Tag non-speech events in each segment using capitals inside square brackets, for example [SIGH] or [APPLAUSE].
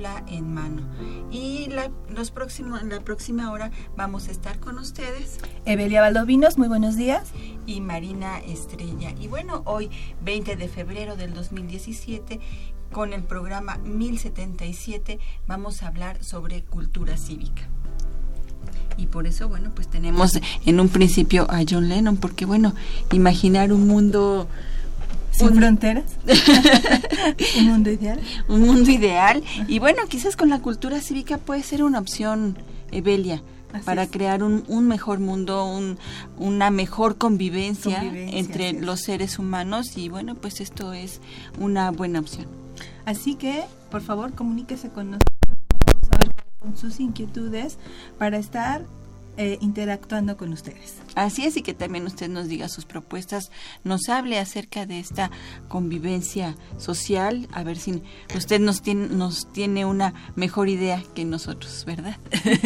Brújula en Mano. Y la, los próximos, la próxima hora vamos a estar con ustedes Evelia Valdovinos, muy buenos días. y Marina Estrella. Y bueno, hoy, 20 de febrero del 2017, con el programa 1077, vamos a hablar sobre cultura cívica. Y por eso, bueno, pues tenemos en un principio a John Lennon, porque bueno, imaginar un mundo Sin Un- fronteras. [LAUGHS] Un mundo ideal. un mundo ideal. Y bueno, quizás con la cultura cívica puede ser una opción, Evelia, Así para es. crear un, un mejor mundo, un- una mejor convivencia, Convivencia, entre los seres humanos. Y bueno, pues esto es una buena opción. Así que, por favor, comuníquese con nosotros. Son sus inquietudes para estar eh, interactuando con ustedes. Así es, y que también usted nos diga sus propuestas, nos hable acerca de esta convivencia social, a ver si usted nos tiene, nos tiene una mejor idea que nosotros, ¿verdad?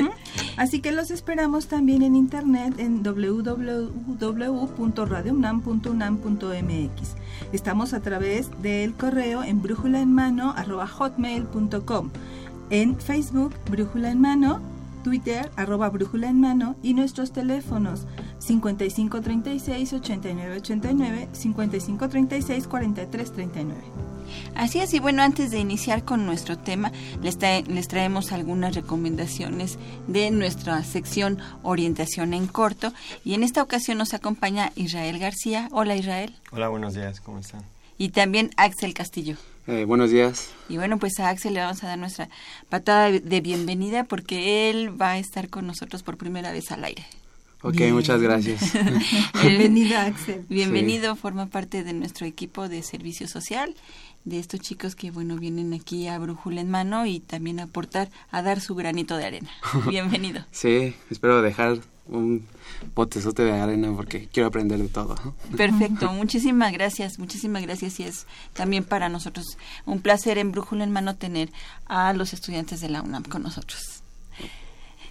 [LAUGHS] Así que los esperamos también en internet en www.radiounam.unam.mx. Estamos a través del correo en brújula en mano hotmail.com, en Facebook Brújula en Mano, Twitter arroba Brújula en Mano y nuestros teléfonos 5536 8989 5536 4339. Así es, y bueno, antes de iniciar con nuestro tema, les, trae- les traemos algunas recomendaciones de nuestra sección Orientación en Corto. Y en esta ocasión nos acompaña Israel García. Hola Israel. Hola, buenos días, ¿cómo están? Y también Axel Castillo. Eh, buenos días. Y bueno, pues a Axel le vamos a dar nuestra patada de- bienvenida porque él va a estar con nosotros por primera vez al aire. Ok, Bien. muchas gracias. [LAUGHS] Bienvenida, Axel. Bienvenido, forma parte de nuestro equipo de servicio social, de estos chicos que, bueno, vienen aquí a Brújula en mano y también a aportar, a dar su granito de arena. [LAUGHS] Bienvenido. sí, espero dejar un botezote de arena porque quiero aprender de todo. Perfecto, muchísimas gracias, muchísimas gracias y es también para nosotros un placer en Brújula en mano tener a los estudiantes de la UNAM con nosotros.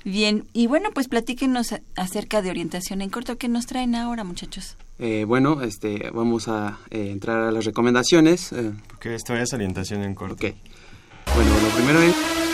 Bien, y bueno, pues platíquenos acerca de orientación en corto. ¿Qué nos traen ahora, muchachos? Eh, bueno, este, vamos a eh, entrar a las recomendaciones. eh, Porque esto es orientación en corto. ok. Bueno, lo primero es...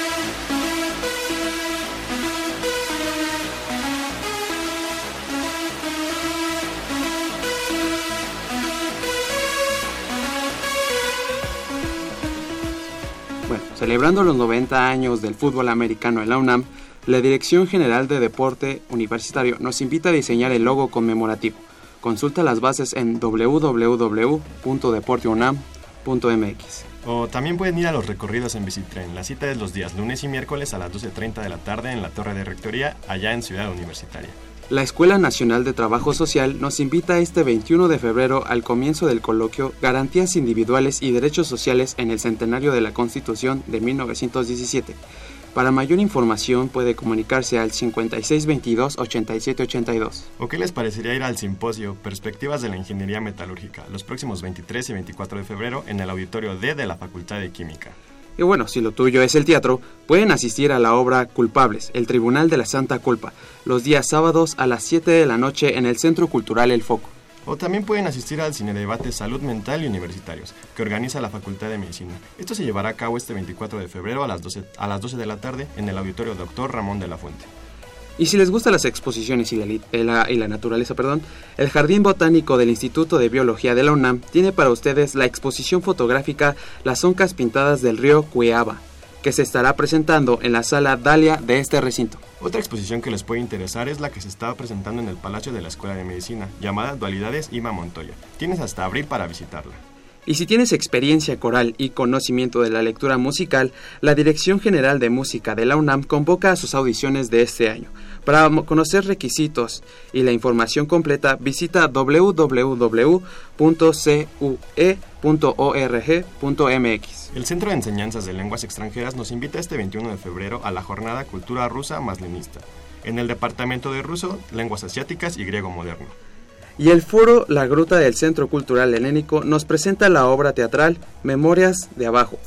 celebrando los 90 años del fútbol americano en la UNAM, la Dirección General de Deporte Universitario nos invita a diseñar el logo conmemorativo. Consulta las bases en www.deporteunam.mx. O también pueden ir a los recorridos en bicitren. La cita es los días lunes y miércoles a las 12.30 de la tarde en la Torre de Rectoría, allá en Ciudad Universitaria. La Escuela Nacional de Trabajo Social nos invita este 21 de febrero al comienzo del coloquio Garantías Individuales y Derechos Sociales en el Centenario de la Constitución de 1917. Para mayor información puede comunicarse al 5622-8782. ¿O qué les parecería ir al simposio Perspectivas de la Ingeniería Metalúrgica los próximos 23 y 24 de febrero en el auditorio D de la Facultad de Química? Y bueno, si lo tuyo es el teatro, pueden asistir a la obra Culpables, el Tribunal de la Santa Culpa, los días sábados a las 7 de la noche en el Centro Cultural El Foco. O también pueden asistir al Cine Debate Salud Mental y Universitarios, que organiza la Facultad de Medicina. Esto se llevará a cabo este 24 de febrero a las 12, a las 12 de la tarde en el auditorio Dr. Ramón de la Fuente. Y si les gustan las exposiciones y la, naturaleza, perdón, el Jardín Botánico del Instituto de Biología de la UNAM tiene para ustedes la exposición fotográfica Las Zoncas Pintadas del Río Cueaba, que se estará presentando en la sala Dalia de este recinto. Otra exposición que les puede interesar es la que se está presentando en el Palacio de la Escuela de Medicina, llamada Dualidades Ima Montoya. Tienes hasta abril para visitarla. Y si tienes experiencia coral y conocimiento de la lectura musical, la Dirección General de Música de la UNAM convoca a sus audiciones de este año. Para conocer requisitos y la información completa, visita www.cue.org.mx. El Centro de Enseñanzas de Lenguas Extranjeras nos invita este 21 de febrero a la jornada Cultura Rusa Maslinista, en el Departamento de Ruso, Lenguas Asiáticas y Griego Moderno. Y el foro La Gruta del Centro Cultural Helénico nos presenta la obra teatral Memorias de Abajo.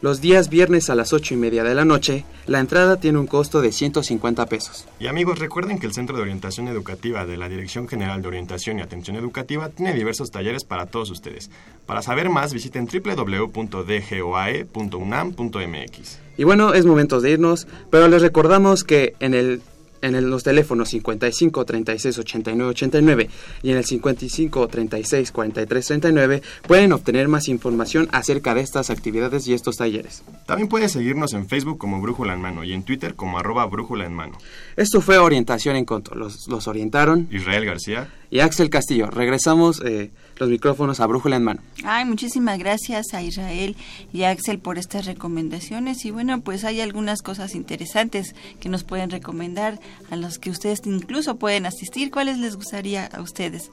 Los días viernes a las 8 y media de la noche, la entrada tiene un costo de 150 pesos. Y amigos, recuerden que el Centro de Orientación Educativa de la Dirección General de Orientación y Atención Educativa tiene diversos talleres para todos ustedes. Para saber más, visiten www.dgoae.unam.mx. Y bueno, es momento de irnos, pero les recordamos que en el en los teléfonos 55 36 89 89 y en el 55 36 43 39 pueden obtener más información acerca de estas actividades y estos talleres. También puedes seguirnos en Facebook como Brújula en Mano y en Twitter como arroba Brújula en Mano. Esto fue Orientación en Conto. Los, los orientaron Israel García y Axel Castillo. Regresamos eh, los micrófonos a Brújula en Mano. Ay, muchísimas gracias a Israel y a Axel por estas recomendaciones. Y bueno, pues hay algunas cosas interesantes que nos pueden recomendar, a los que ustedes incluso pueden asistir. ¿Cuáles les gustaría a ustedes?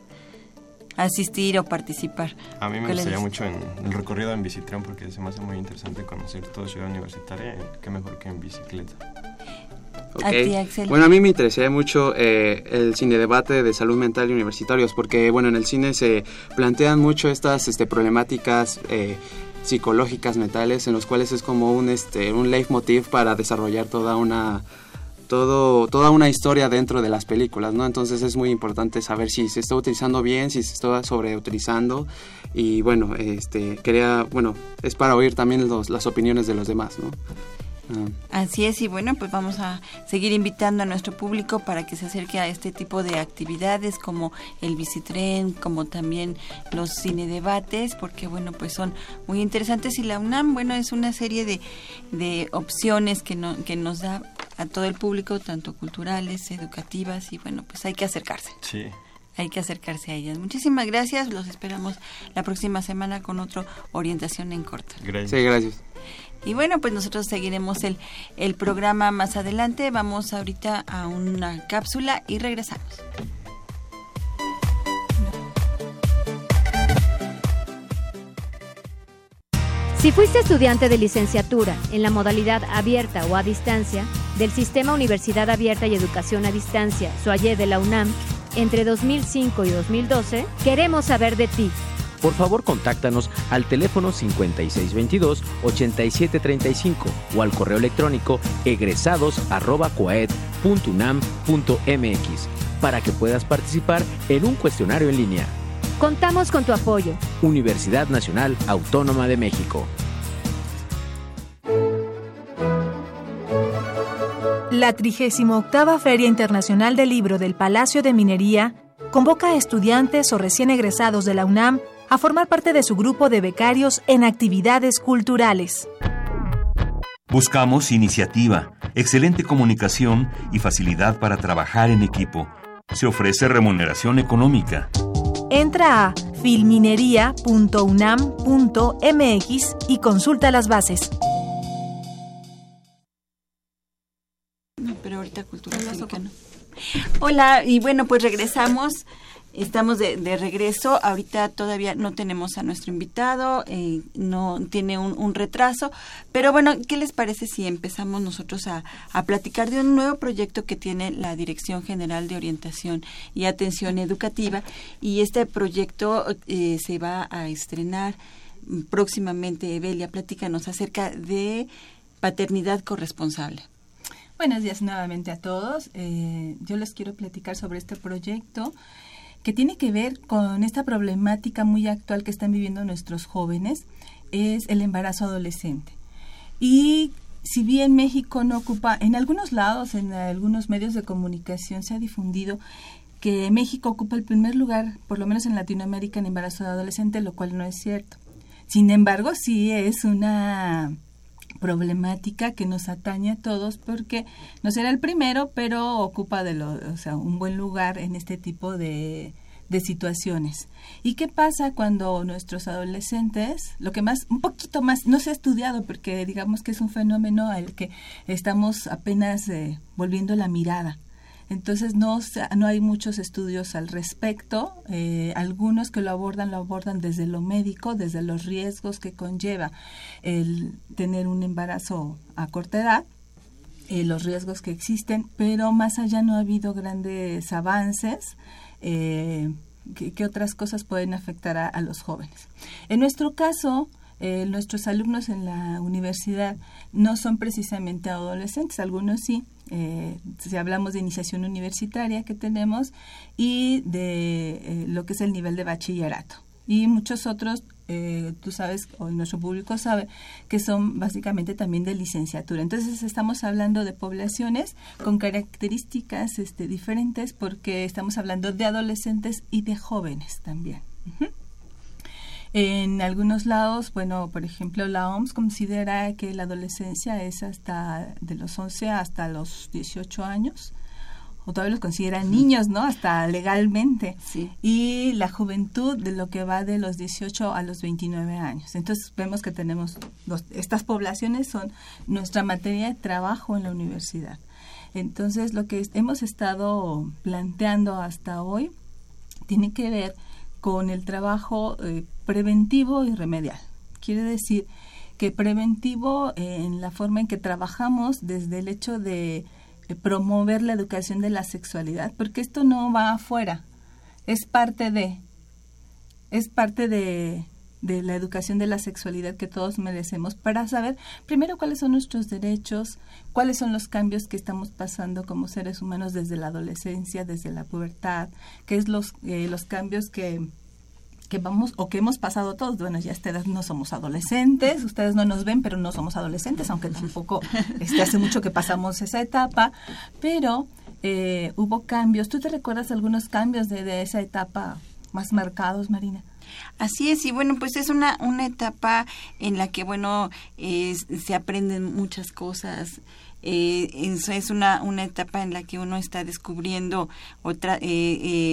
asistir o participar. A mí me gustaría mucho en el recorrido en bicicleta porque se me hace muy interesante conocer toda ciudad universitaria, qué mejor que en bicicleta. Bueno, a mí me interesaría mucho eh, el cine debate de salud mental y universitarios, porque bueno, en el cine se plantean mucho estas este, problemáticas eh, psicológicas, mentales, en los cuales es como un, este, un leitmotiv para desarrollar toda una todo, toda una historia dentro de las películas, ¿no? Entonces es muy importante saber si se está utilizando bien, si se está sobreutilizando y bueno, este, quería, bueno, es para oír también los, las opiniones de los demás, ¿no? Así es, y bueno, pues vamos a seguir invitando a nuestro público para que se acerque a este tipo de actividades como el bicitren, como también los cine debates, porque bueno, pues son muy interesantes y la UNAM, bueno, es una serie de, de opciones que, no, que nos da a todo el público, tanto culturales, educativas, y bueno, pues hay que acercarse. Sí hay que acercarse a ellas. Muchísimas gracias, los esperamos la próxima semana con otra orientación en corto. Gracias. Sí, gracias. Y bueno, pues nosotros seguiremos el, el programa más adelante. Vamos ahorita a una cápsula y regresamos. Si fuiste estudiante de licenciatura en la modalidad abierta o a distancia del Sistema Universidad Abierta y Educación a Distancia, SUAYE de la UNAM, entre 2005 y 2012, queremos saber de ti. Por favor, contáctanos al teléfono 5622-8735 o al correo electrónico egresados.coaed.unam.mx para que puedas participar en un cuestionario en línea. Contamos con tu apoyo. Universidad Nacional Autónoma de México. La 38 Feria Internacional del Libro del Palacio de Minería convoca a estudiantes o recién egresados de la UNAM a formar parte de su grupo de becarios en actividades culturales. Buscamos iniciativa, excelente comunicación y facilidad para trabajar en equipo. Se ofrece remuneración económica. Entra a filminería.unam.mx y consulta las bases. pero ahorita cultura Hola, y bueno, pues regresamos Estamos de, regreso. Ahorita todavía no tenemos a nuestro invitado, eh, no tiene un, retraso. Pero bueno, ¿qué les parece si empezamos nosotros a, platicar de un nuevo proyecto que tiene la Dirección General de Orientación y Atención Educativa? Y este proyecto eh, se va a estrenar próximamente. Evelia, platícanos acerca de paternidad corresponsable. Buenos días nuevamente a todos. Eh, yo les quiero platicar sobre este proyecto que tiene que ver con esta problemática muy actual que están viviendo nuestros jóvenes, es el embarazo adolescente. Y si bien México no ocupa, en algunos lados, en algunos medios de comunicación se ha difundido que México ocupa el primer lugar, por lo menos en Latinoamérica, en embarazo de adolescente, lo cual no es cierto. Sin embargo, sí es una problemática que nos atañe a todos porque no será el primero, pero ocupa de lo, o sea, un buen lugar en este tipo de, de situaciones. ¿Y qué pasa cuando nuestros adolescentes, lo que más, un poquito más, no se ha estudiado porque digamos que es un fenómeno al que estamos apenas eh, volviendo la mirada? Entonces no, no hay muchos estudios al respecto. Eh, algunos que lo abordan lo abordan desde lo médico, desde los riesgos que conlleva el tener un embarazo a corta edad, eh, los riesgos que existen, pero más allá no ha habido grandes avances. Eh, ¿qué, otras cosas pueden afectar a, los jóvenes? En nuestro caso, nuestros alumnos en la universidad no son precisamente adolescentes, algunos sí, eh, si hablamos de iniciación universitaria que tenemos y de eh, lo que es el nivel de bachillerato. Y muchos otros, eh, tú sabes, o nuestro público sabe, que son básicamente también de licenciatura. Entonces estamos hablando de poblaciones con características este, diferentes porque estamos hablando de adolescentes y de jóvenes también. En algunos lados, bueno, por ejemplo, la OMS considera que la adolescencia es hasta de los 11 hasta los 18 años, o todavía los consideran niños, ¿no? Hasta legalmente. Sí. Y la juventud de lo que va de los 18 a los 29 años. Entonces vemos que tenemos, estas poblaciones son nuestra materia de trabajo en la universidad. Entonces lo que hemos estado planteando hasta hoy tiene que ver con el trabajo eh, preventivo y remedial. Quiere decir que preventivo en la forma en que trabajamos desde el hecho de eh, promover la educación de la sexualidad, porque esto no va afuera, es parte de, es parte de, de la educación de la sexualidad que todos merecemos para saber primero cuáles son nuestros derechos, cuáles son los cambios que estamos pasando como seres humanos desde la adolescencia, desde la pubertad, qué es los, eh, los cambios que que vamos o que hemos pasado todos. Bueno, ya ustedes no somos adolescentes, ustedes no nos ven, pero no somos adolescentes, aunque tampoco este, hace mucho que pasamos esa etapa, pero eh, hubo cambios. ¿Tú te recuerdas algunos cambios de, de esa etapa más marcados, Marina? Así es, y bueno, pues es una, una etapa en la que, bueno, se aprenden muchas cosas. Eh, es una, una etapa en la que uno está descubriendo otra, eh,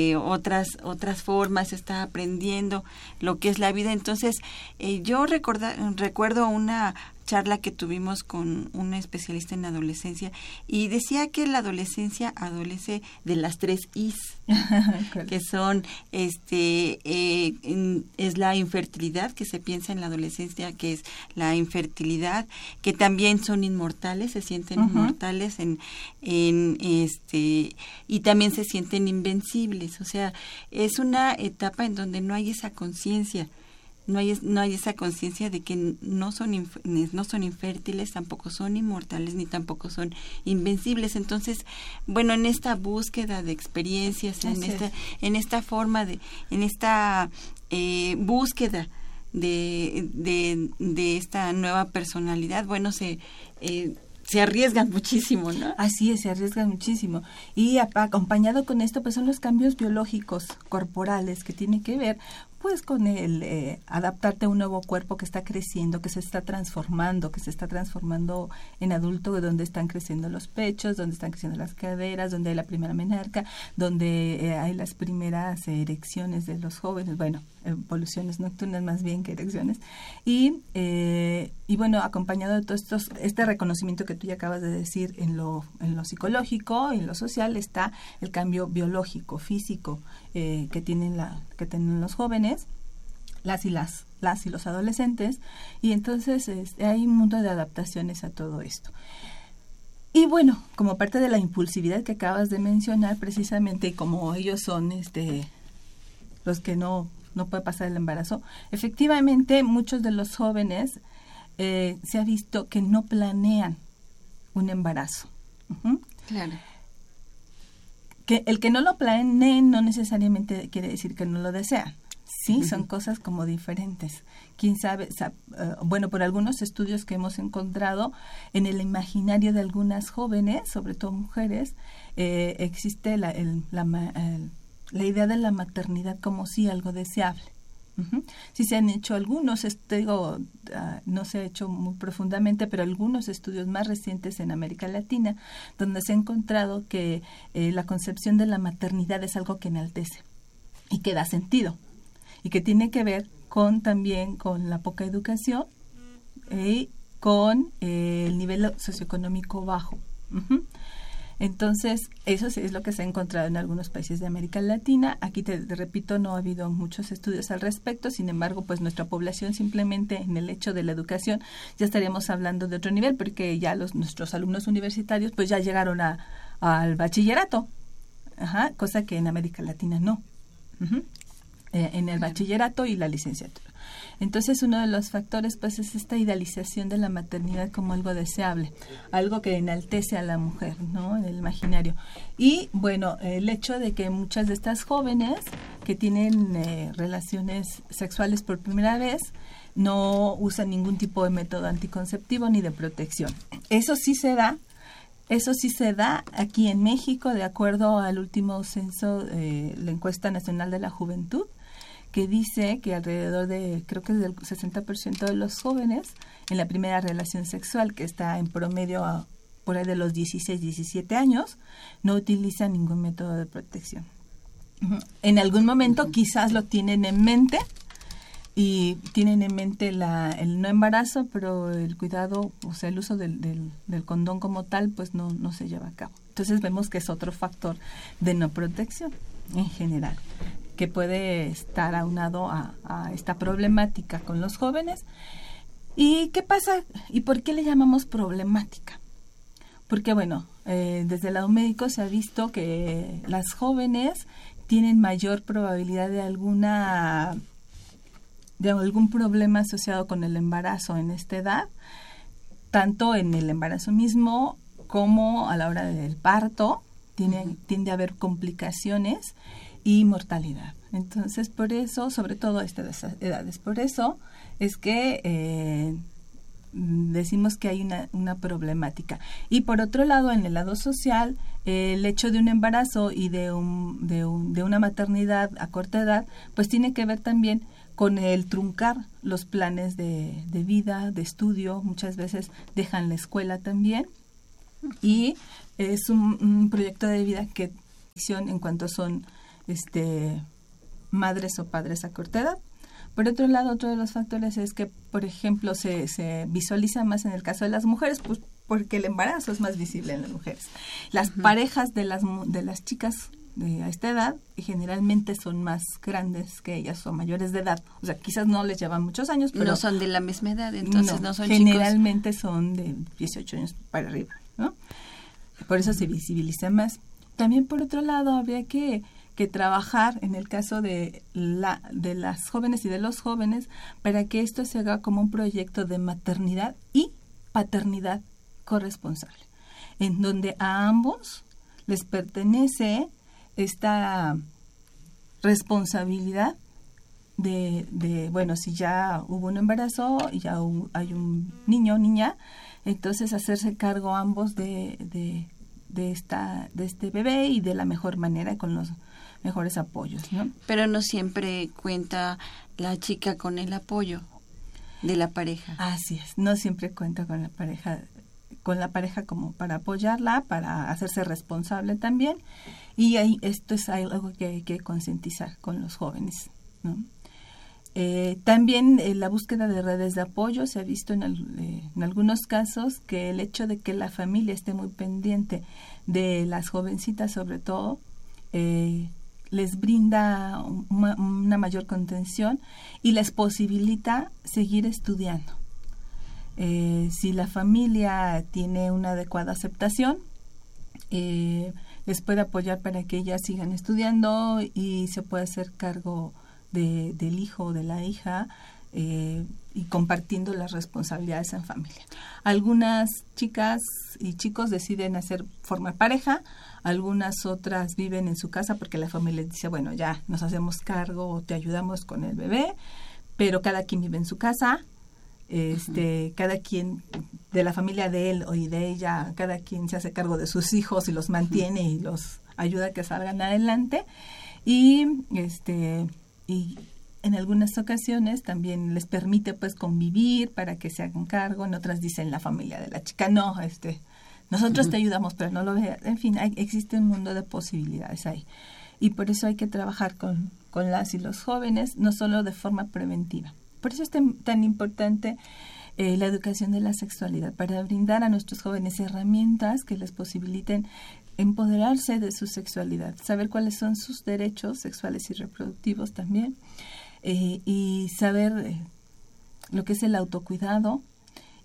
eh, otras, otras formas, está aprendiendo lo que es la vida. Entonces, eh, yo recuerdo una charla que tuvimos con una especialista en adolescencia y decía que la adolescencia adolece de las tres Is, [LAUGHS] que son, este, eh, es la infertilidad, que se piensa en la adolescencia, que es la infertilidad, que también son inmortales, se sienten inmortales en, en, este, y también se sienten invencibles, o sea, es una etapa en donde no hay esa conciencia no hay, no hay esa conciencia de que no son, no son infértiles, tampoco son inmortales, ni tampoco son invencibles. Entonces, bueno, en esta búsqueda de experiencias, en esta, en esta forma de, en esta eh, búsqueda de, de, de, esta nueva personalidad, bueno, se... Eh, se arriesgan muchísimo, ¿no? Así es, se arriesgan muchísimo. Y acompañado con esto, pues son los cambios biológicos corporales que tienen que ver pues con el eh, adaptarte a un nuevo cuerpo que está creciendo, que se está transformando, que se está transformando en adulto, donde están creciendo los pechos, donde están creciendo las caderas, donde hay la primera menarca, donde eh, hay las primeras erecciones de los jóvenes, bueno, evoluciones nocturnas más bien que erecciones. Y, eh, y bueno, acompañado de todo estos, este reconocimiento que tú ya acabas de decir en lo, en lo psicológico, en lo social, está el cambio biológico, físico, que tienen la que tienen los jóvenes, las y las, las y los adolescentes, y entonces este, hay un mundo de adaptaciones a todo esto. Y bueno, como parte de la impulsividad que acabas de mencionar, precisamente como ellos son este los que no, no puede pasar el embarazo, efectivamente muchos de los jóvenes eh, se ha visto que no planean un embarazo. Claro que el que no lo planeen no necesariamente quiere decir que no lo desean. Sí, son cosas como diferentes. Quién sabe, eh, bueno, por algunos estudios que hemos encontrado en el imaginario de algunas jóvenes, sobre todo mujeres, eh, existe la, la, la, idea de la maternidad como si algo deseable. Sí se han hecho algunos, digo, ah, no se ha hecho muy profundamente, pero algunos estudios más recientes en América Latina, donde se ha encontrado que eh, la concepción de la maternidad es algo que enaltece y que da sentido y que tiene que ver con también con la poca educación y con eh, el nivel socioeconómico bajo. Entonces, eso es lo que se ha encontrado en algunos países de América Latina. Aquí, te, repito, no ha habido muchos estudios al respecto. Sin embargo, pues nuestra población simplemente en el hecho de la educación ya estaríamos hablando de otro nivel porque ya los nuestros alumnos universitarios pues ya llegaron a, al bachillerato. Ajá, cosa que en América Latina no. Eh, en el bachillerato y la licenciatura. Entonces uno de los factores pues es esta idealización de la maternidad como algo deseable, algo que enaltece a la mujer, ¿no? En el imaginario. Y bueno, el hecho de que muchas de estas jóvenes que tienen eh, relaciones sexuales por primera vez no usan ningún tipo de método anticonceptivo ni de protección. Eso sí se da eso sí se da aquí en México, de acuerdo al último censo, eh, la encuesta nacional de la juventud que dice que alrededor de, creo que es del 60% de los jóvenes en la primera relación sexual, que está en promedio por ahí de los 16, 17 años, no utilizan ningún método de protección. En algún momento quizás lo tienen en mente y tienen en mente la, el no embarazo, pero el cuidado, o sea, el uso del, del, del condón como tal, pues no, no se lleva a cabo. Entonces vemos que es otro factor de no protección en general que puede estar aunado a, esta problemática con los jóvenes. ¿Y qué pasa? ¿Y por qué le llamamos problemática? Porque, bueno, eh, desde el lado médico se ha visto que las jóvenes tienen mayor probabilidad de alguna de algún problema asociado con el embarazo en esta edad, tanto en el embarazo mismo como a la hora del parto, tiene, tiende a haber complicaciones y mortalidad. Entonces, por eso, sobre todo a estas edades, por eso es que eh, decimos que hay una, una, problemática. Y por otro lado, en el lado social, el hecho de un embarazo y de, un, de, un, de una maternidad a corta edad, pues tiene que ver también con el truncar los planes de, de vida, de estudio, muchas veces dejan la escuela también. Y es un, un proyecto de vida que en cuanto son este, madres o padres a corta edad. Por otro lado, otro de los factores es que, por ejemplo, se, se visualiza más en el caso de las mujeres, pues porque el embarazo es más visible en las mujeres. Las parejas de las, de las chicas de a esta edad generalmente son más grandes que ellas o mayores de edad. O sea, quizás no les llevan muchos años, pero... No son de la misma edad, entonces no, son Generalmente son de 18 años para arriba, ¿no? Por eso se visibiliza más. También, por otro lado, habría que que trabajar en el caso de, la, de las jóvenes y de los jóvenes para que esto se haga como un proyecto de maternidad y paternidad corresponsable, en donde a ambos les pertenece esta responsabilidad de, de, bueno, si ya hubo un embarazo y ya hay un niño o niña, entonces hacerse cargo ambos de, de, esta, de este bebé y de la mejor manera con los mejores apoyos, ¿no? Pero no siempre cuenta la chica con el apoyo de la pareja. Así es, no siempre cuenta con la pareja con la pareja como para apoyarla, para hacerse responsable también. Y ahí esto es algo que hay que concientizar con los jóvenes. ¿no? Eh, también eh, la búsqueda de redes de apoyo se ha visto en, eh, en, algunos casos que el hecho de que la familia esté muy pendiente de las jovencitas sobre todo les brinda una, mayor contención y les posibilita seguir estudiando. Eh, si la familia tiene una adecuada aceptación, eh, les puede apoyar para que ellas sigan estudiando y se puede hacer cargo del hijo o de la hija eh, y compartiendo las responsabilidades en familia. Algunas chicas y chicos deciden hacer formar pareja, algunas otras viven en su casa porque la familia dice, bueno, ya nos hacemos cargo o te ayudamos con el bebé, pero cada quien vive en su casa, este, cada quien de la familia de él o de ella, cada quien se hace cargo de sus hijos y los mantiene y los ayuda a que salgan adelante y este y en algunas ocasiones también les permite pues convivir para que se hagan cargo, en otras dicen la familia de la chica, no, este, nosotros te ayudamos, pero no lo veas. En fin, hay, existe un mundo de posibilidades ahí. Y por eso hay que trabajar con, con las y los jóvenes, no solo de forma preventiva. Por eso es tan, tan importante eh, la educación de la sexualidad, para brindar a nuestros jóvenes herramientas que les posibiliten empoderarse de su sexualidad, saber cuáles son sus derechos sexuales y reproductivos también, eh, y saber eh, lo que es el autocuidado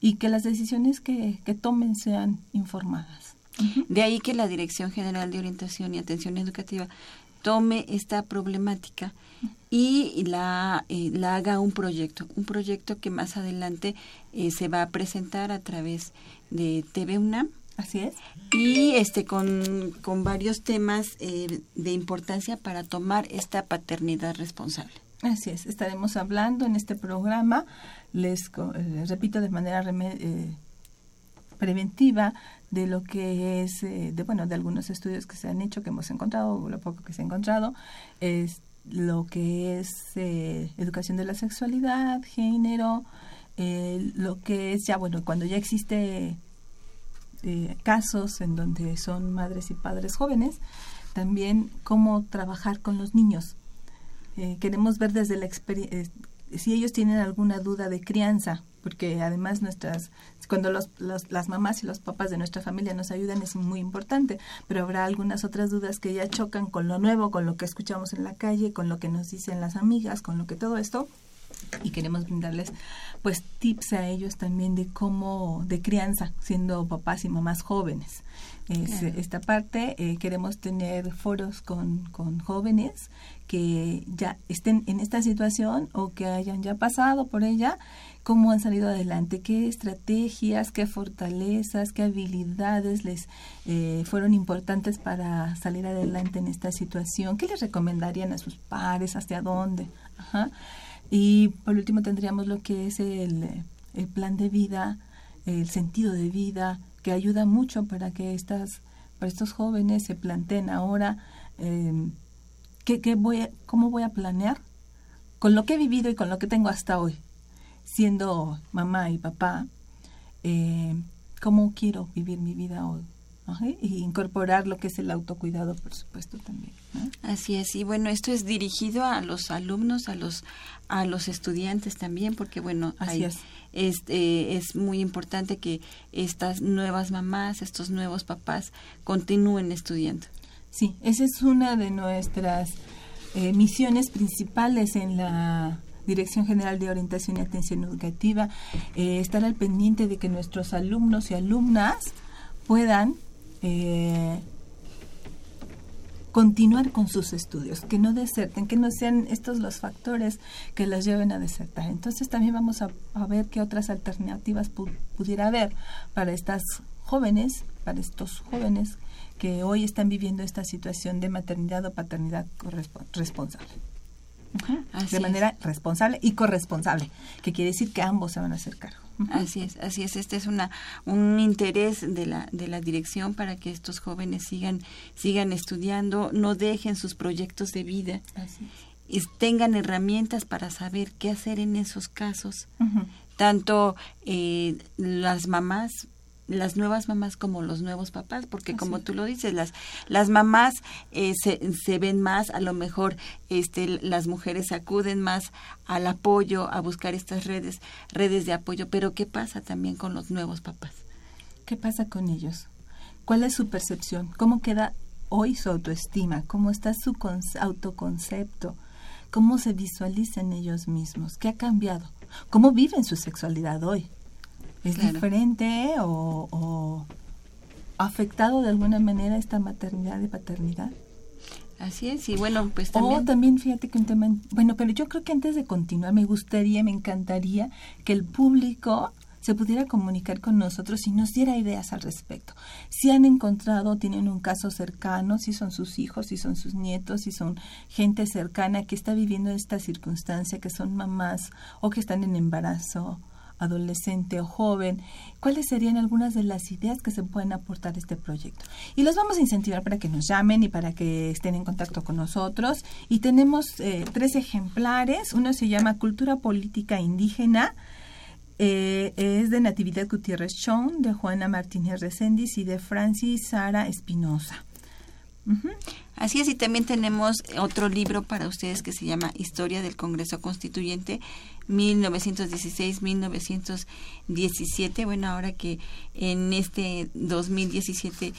y que las decisiones que, que tomen sean informadas. De ahí que la Dirección General de Orientación y Atención Educativa tome esta problemática y la, eh, la haga un proyecto, un proyecto que más adelante se va a presentar a través de TV UNAM. Así es. Y este con, con varios temas de importancia para tomar esta paternidad responsable. Así es, estaremos hablando en este programa, les, repito de manera eh, preventiva de lo que es, eh, de bueno, de algunos estudios que se han hecho, que hemos encontrado, lo poco que se ha encontrado, es lo que es eh, educación de la sexualidad, género, lo que es ya, bueno, cuando ya existe casos en donde son madres y padres jóvenes, también cómo trabajar con los niños, eh, queremos ver desde la experiencia, eh, si ellos tienen alguna duda de crianza, porque además nuestras, cuando los, las mamás y los papás de nuestra familia nos ayudan es muy importante, pero habrá algunas otras dudas que ya chocan con lo nuevo, con lo que escuchamos en la calle, con lo que nos dicen las amigas, con lo que todo esto, y queremos brindarles pues tips a ellos también de cómo de crianza siendo papás y mamás jóvenes. Esta parte eh, queremos tener foros con, con jóvenes que ya estén en esta situación o que hayan ya pasado por ella cómo han salido adelante, qué estrategias, qué fortalezas, qué habilidades les eh, fueron importantes para salir adelante en esta situación, qué les recomendarían a sus pares, hacia dónde. Ajá. Y por último tendríamos lo que es el, el plan de vida, el sentido de vida, que ayuda mucho para que estas, para estos jóvenes se planteen ahora eh, ¿qué, voy cómo voy a planear con lo que he vivido y con lo que tengo hasta hoy, siendo mamá y papá, eh, cómo quiero vivir mi vida hoy y incorporar lo que es el autocuidado, por supuesto, también. Así es, y bueno, esto es dirigido a los alumnos, a los a los estudiantes también, porque bueno, Así es. Eh, es muy importante que estas nuevas mamás, estos nuevos papás continúen estudiando. Sí, esa es una de nuestras eh, misiones principales en la Dirección General de Orientación y Atención Educativa, eh, estar al pendiente de que nuestros alumnos y alumnas puedan eh, continuar con sus estudios, que no deserten, que no sean estos los factores que los lleven a desertar. Entonces también vamos a, ver qué otras alternativas pudiera haber para estas jóvenes, para estos jóvenes que hoy están viviendo esta situación de maternidad o paternidad responsable de manera responsable y corresponsable, que quiere decir que ambos se van a hacer cargo. Así es, así es. Este es una un interés de la de la dirección para que estos jóvenes sigan sigan estudiando, no dejen sus proyectos de vida. Y tengan herramientas para saber qué hacer en esos casos. Tanto eh, las mamás las nuevas mamás como los nuevos papás, porque como tú lo dices, las, las mamás eh, se, se ven más, a lo mejor este, las mujeres acuden más al apoyo, a buscar estas redes, redes de apoyo, pero ¿qué pasa también con los nuevos papás? ¿Qué pasa con ellos? ¿Cuál es su percepción? ¿Cómo queda hoy su autoestima? ¿Cómo está su autoconcepto? ¿Cómo se visualizan ellos mismos? ¿Qué ha cambiado? ¿Cómo viven su sexualidad hoy? Es diferente o, afectado de alguna manera esta maternidad y paternidad. Así es, y bueno, pues también... O también fíjate que un tema... Bueno, pero yo creo que antes de continuar me gustaría, me encantaría que el público se pudiera comunicar con nosotros y nos diera ideas al respecto. Si han encontrado, tienen un caso cercano, si son sus hijos, si son sus nietos, si son gente cercana que está viviendo esta circunstancia, que son mamás o que están en embarazo adolescente o joven, cuáles serían algunas de las ideas que se pueden aportar a este proyecto. Y los vamos a incentivar para que nos llamen y para que estén en contacto con nosotros. Y tenemos eh, tres ejemplares. Uno se llama Cultura Política Indígena. Eh, es de Natividad Gutiérrez Chong, de Juana Martínez Reséndiz y de Francis Sara Espinosa. Así es, y también tenemos otro libro para ustedes que se llama Historia del Congreso Constituyente 1916-1917. Bueno, ahora que en este 2017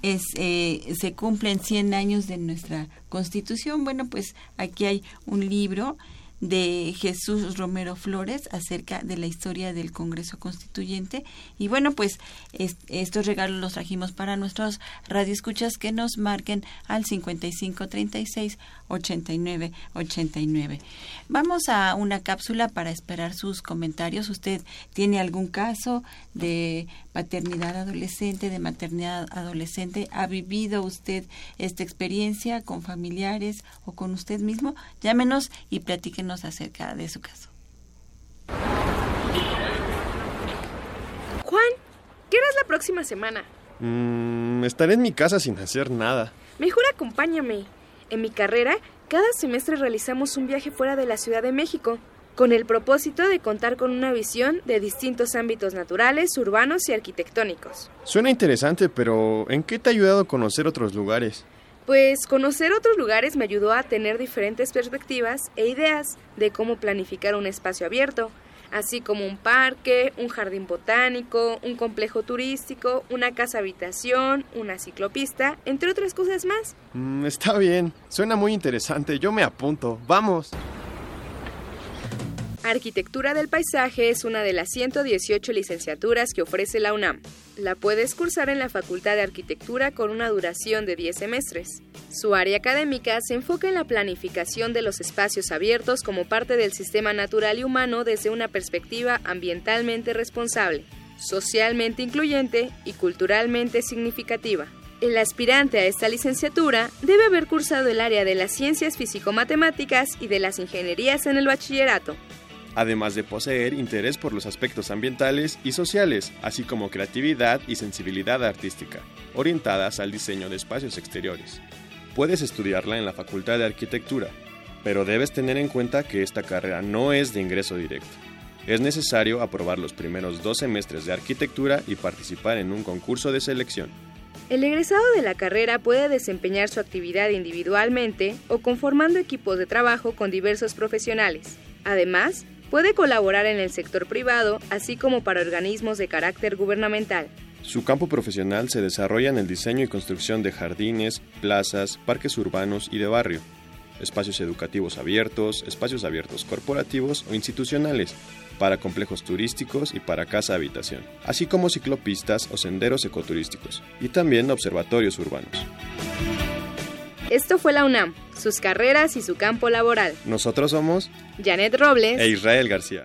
es, eh, se cumplen 100 años de nuestra Constitución, bueno, pues aquí hay un libro de Jesús Romero Flores acerca de la historia del Congreso Constituyente. Y bueno, pues estos regalos los trajimos para nuestros radioescuchas que nos marquen al 5536 89 89. Vamos a una cápsula para esperar sus comentarios. ¿Usted tiene algún caso de paternidad adolescente, de maternidad adolescente? ¿Ha vivido usted esta experiencia con familiares o con usted mismo? Llámenos y acerca de su caso. Juan, ¿qué harás la próxima semana? Mm, estaré en mi casa sin hacer nada. Mejor acompáñame. En mi carrera, cada semestre realizamos un viaje fuera de la Ciudad de México, con el propósito de contar con una visión de distintos ámbitos naturales, urbanos y arquitectónicos. Suena interesante, pero ¿en qué te ha ayudado a conocer otros lugares? Pues conocer otros lugares me ayudó a tener diferentes perspectivas e ideas de cómo planificar un espacio abierto, así como un parque, un jardín botánico, un complejo turístico, una casa habitación, una ciclopista, entre otras cosas más. Mm, está bien, suena muy interesante, yo me apunto, vamos. Arquitectura del Paisaje es una de las 118 licenciaturas que ofrece la UNAM. La puedes cursar en la Facultad de Arquitectura con una duración de 10 semestres. Su área académica se enfoca en la planificación de los espacios abiertos como parte del sistema natural y humano desde una perspectiva ambientalmente responsable, socialmente incluyente y culturalmente significativa. El aspirante a esta licenciatura debe haber cursado el área de las ciencias físico-matemáticas y de las ingenierías en el bachillerato, además de poseer interés por los aspectos ambientales y sociales, así como creatividad y sensibilidad artística, orientadas al diseño de espacios exteriores. Puedes estudiarla en la Facultad de Arquitectura, pero debes tener en cuenta que esta carrera no es de ingreso directo. Es necesario aprobar los primeros dos semestres de arquitectura y participar en un concurso de selección. El egresado de la carrera puede desempeñar su actividad individualmente o conformando equipos de trabajo con diversos profesionales. Además, Puede colaborar en el sector privado, así como para organismos de carácter gubernamental. Su campo profesional se desarrolla en el diseño y construcción de jardines, plazas, parques urbanos y de barrio, espacios educativos abiertos, espacios abiertos corporativos o institucionales, para complejos turísticos y para casa habitación, así como ciclopistas o senderos ecoturísticos, y también observatorios urbanos. Esto fue la UNAM, sus carreras y su campo laboral. Nosotros somos Janet Robles e Israel García.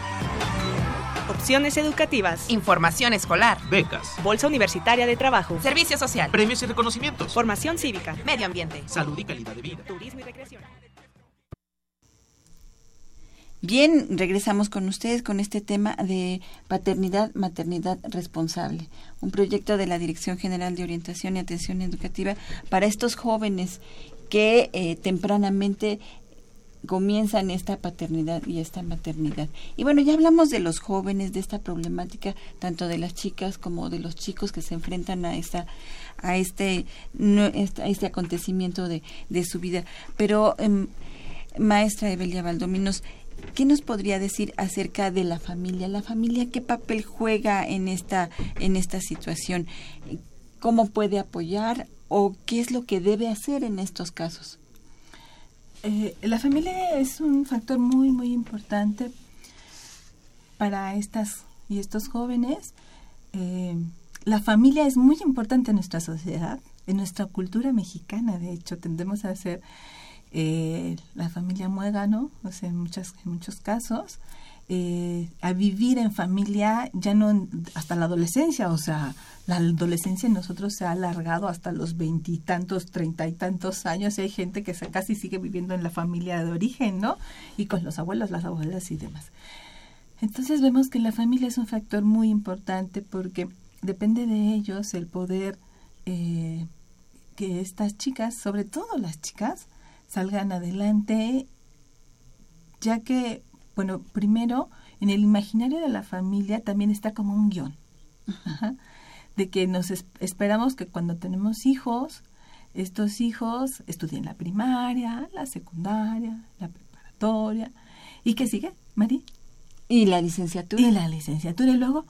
opciones educativas, información escolar, becas, bolsa universitaria de trabajo, servicio social, premios y reconocimientos, formación cívica, medio ambiente, salud y calidad de vida, turismo y recreación. Bien, regresamos con ustedes con este tema de paternidad, maternidad responsable, un proyecto de la Dirección General de Orientación y Atención Educativa para estos jóvenes que eh, tempranamente comienzan esta paternidad y esta maternidad. Y bueno, ya hablamos de los jóvenes, de esta problemática, tanto de las chicas como de los chicos que se enfrentan a esta a este a este acontecimiento de, de su vida. Pero em, maestra Evelia Valdominos, ¿qué nos podría decir acerca de la familia? La familia qué papel juega en esta en esta situación? ¿Cómo puede apoyar o qué es lo que debe hacer en estos casos? Eh, la familia es un factor muy, muy importante para estas y estos jóvenes, eh, la familia es muy importante en nuestra sociedad, en nuestra cultura mexicana, de hecho, tendemos a ser eh, la familia muégano, o sea, en, muchas, en muchos casos, eh, a vivir en familia ya no hasta la adolescencia, o sea, la adolescencia en nosotros se ha alargado hasta los veintitantos, treinta y tantos años y hay gente que se, casi sigue viviendo en la familia de origen, ¿no? Y con los abuelos, las abuelas y demás. Entonces vemos que la familia es un factor muy importante porque depende de ellos el poder eh, que estas chicas, sobre todo las chicas, salgan adelante, ya que bueno, primero, en el imaginario de la familia también está como un guion. de que nos esperamos que cuando tenemos hijos, estos hijos estudien la primaria, la secundaria, la preparatoria. ¿Y qué sigue, Mari? Y la licenciatura. Y la licenciatura. Y luego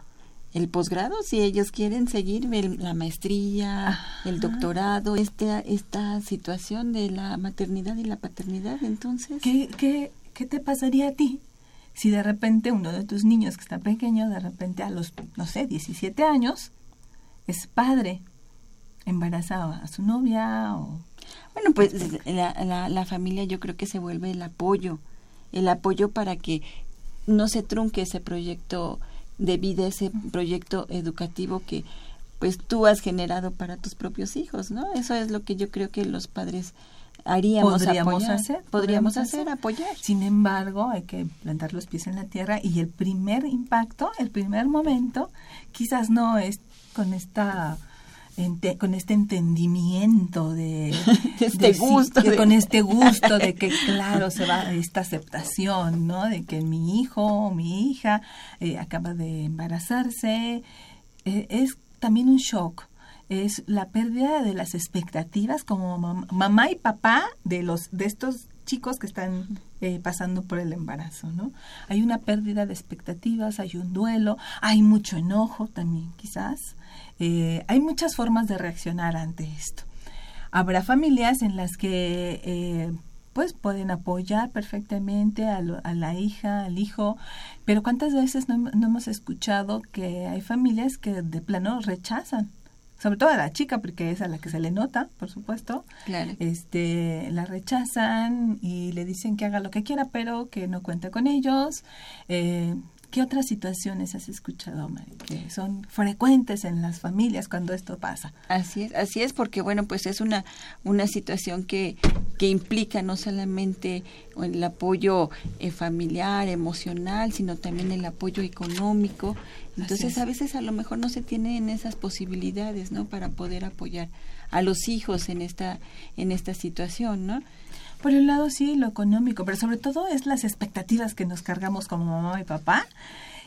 el posgrado, si ellos quieren seguir la maestría, el doctorado, esta, esta situación de la maternidad y la paternidad, entonces... ¿Qué, qué, qué te pasaría a ti si de repente uno de tus niños que está pequeño, de repente a los, no sé, 17 años, es padre, embarazado a su novia o... Bueno, pues la, la, la familia yo creo que se vuelve el apoyo, el apoyo para que no se trunque ese proyecto de vida, ese proyecto educativo que pues tú has generado para tus propios hijos, ¿no? Eso es lo que yo creo que los padres haríamos podríamos hacer podríamos hacer, apoyar. Sin embargo hay que plantar los pies en la tierra y el primer impacto el primer momento quizás no es con esta con este entendimiento de, [LAUGHS] este gusto con este [LAUGHS] gusto de que claro se va esta aceptación no de que mi hijo o mi hija eh, acaba de embarazarse. Eh, es también un shock es la pérdida de las expectativas como mamá y papá de los de estos chicos que están eh, pasando por el embarazo, ¿no? Hay una pérdida de expectativas, hay un duelo, hay mucho enojo también, quizás. Eh, hay muchas formas de reaccionar ante esto. Habrá familias en las que eh, pues pueden apoyar perfectamente a, la hija, al hijo, pero cuántas veces no, no hemos escuchado que hay familias que de plano rechazan sobre todo a la chica, porque es a la que se le nota, por supuesto. Claro. Este, la rechazan y le dicen que haga lo que quiera, pero que no cuente con ellos. Eh, ¿Qué otras situaciones has escuchado, Mari, que son frecuentes en las familias cuando esto pasa? Así es, así es, porque bueno, pues es una, una situación que, que implica no solamente el apoyo eh, familiar, emocional, sino también el apoyo económico. Entonces, a veces a lo mejor no se tienen esas posibilidades, ¿no? Para poder apoyar a los hijos en esta, en esta situación, ¿no? Por un lado sí, lo económico, pero sobre todo es las expectativas que nos cargamos como mamá y papá